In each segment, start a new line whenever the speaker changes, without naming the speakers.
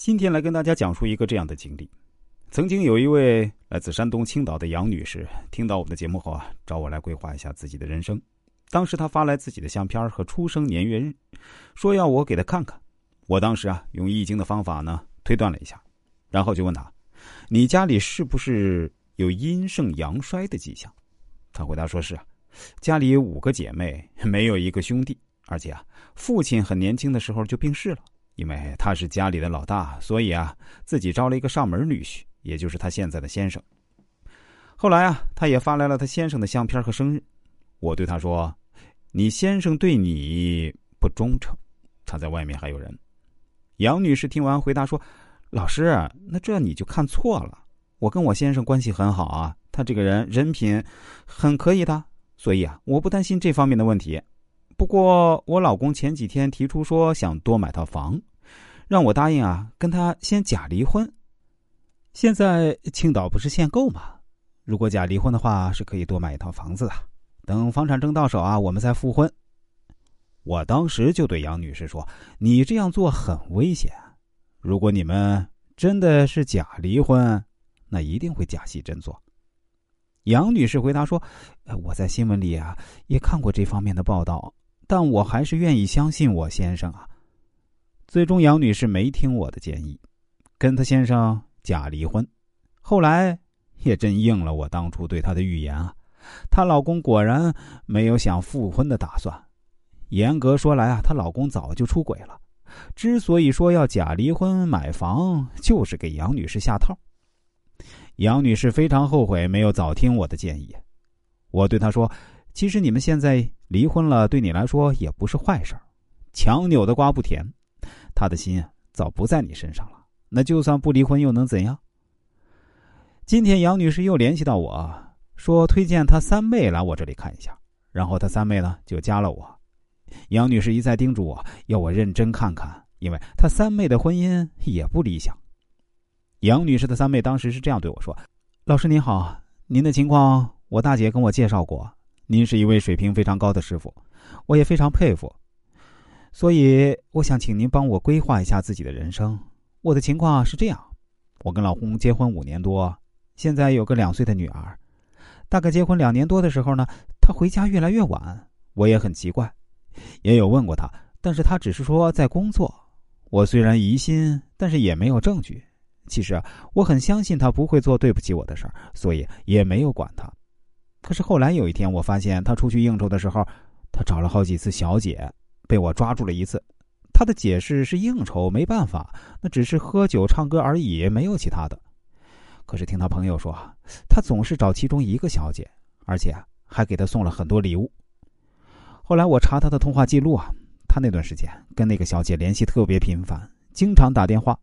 今天来跟大家讲述一个这样的经历：曾经有一位来自山东青岛的杨女士，听到我们的节目后啊，找我来规划一下自己的人生。当时她发来自己的相片和出生年月日，说要我给她看看。我当时啊，用易经的方法呢推断了一下，然后就问她：“你家里是不是有阴盛阳衰的迹象？”她回答说是啊，家里有五个姐妹，没有一个兄弟，而且啊，父亲很年轻的时候就病逝了。因为他是家里的老大，所以啊，自己招了一个上门女婿，也就是他现在的先生。后来啊，他也发来了他先生的相片和生日。我对他说：“你先生对你不忠诚，他在外面还有人。”杨女士听完回答说：“老师，那这你就看错了。我跟我先生关系很好啊，他这个人人品很可以的，所以啊，我不担心这方面的问题。不过我老公前几天提出说想多买套房。”让我答应啊，跟他先假离婚。现在青岛不是限购吗？如果假离婚的话，是可以多买一套房子的。等房产证到手啊，我们再复婚。我当时就对杨女士说：“你这样做很危险。如果你们真的是假离婚，那一定会假戏真做。”杨女士回答说：“我在新闻里啊也看过这方面的报道，但我还是愿意相信我先生啊。”最终，杨女士没听我的建议，跟她先生假离婚。后来也真应了我当初对她的预言啊，她老公果然没有想复婚的打算。严格说来啊，她老公早就出轨了。之所以说要假离婚买房，就是给杨女士下套。杨女士非常后悔没有早听我的建议。我对她说：“其实你们现在离婚了，对你来说也不是坏事强扭的瓜不甜。”他的心早不在你身上了，那就算不离婚又能怎样？今天杨女士又联系到我说推荐她三妹来我这里看一下，然后她三妹呢就加了我。杨女士一再叮嘱我要我认真看看，因为她三妹的婚姻也不理想。杨女士的三妹当时是这样对我说：“老师您好，您的情况我大姐跟我介绍过，您是一位水平非常高的师傅，我也非常佩服。”所以，我想请您帮我规划一下自己的人生。我的情况是这样：我跟老公结婚五年多，现在有个两岁的女儿。大概结婚两年多的时候呢，他回家越来越晚，我也很奇怪，也有问过他，但是他只是说在工作。我虽然疑心，但是也没有证据。其实我很相信他不会做对不起我的事儿，所以也没有管他。可是后来有一天，我发现他出去应酬的时候，他找了好几次小姐。被我抓住了一次，他的解释是应酬，没办法，那只是喝酒唱歌而已，没有其他的。可是听他朋友说，他总是找其中一个小姐，而且还给他送了很多礼物。后来我查他的通话记录啊，他那段时间跟那个小姐联系特别频繁，经常打电话。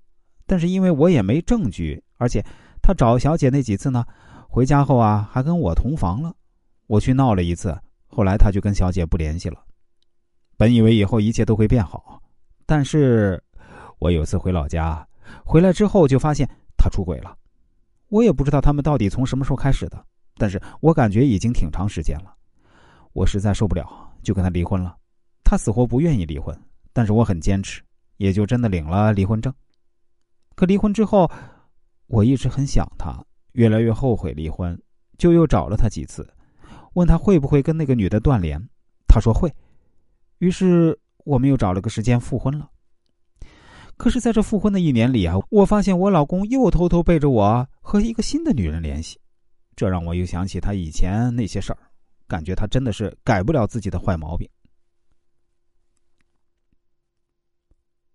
但是因为我也没证据，而且他找小姐那几次呢，回家后啊还跟我同房了。我去闹了一次，后来他就跟小姐不联系了。本以为以后一切都会变好，但是，我有次回老家，回来之后就发现他出轨了。我也不知道他们到底从什么时候开始的，但是我感觉已经挺长时间了。我实在受不了，就跟他离婚了。他死活不愿意离婚，但是我很坚持，也就真的领了离婚证。可离婚之后，我一直很想他，越来越后悔离婚，就又找了他几次，问他会不会跟那个女的断联。他说会。于是我们又找了个时间复婚了。可是，在这复婚的一年里啊，我发现我老公又偷偷背着我和一个新的女人联系，这让我又想起他以前那些事儿，感觉他真的是改不了自己的坏毛病。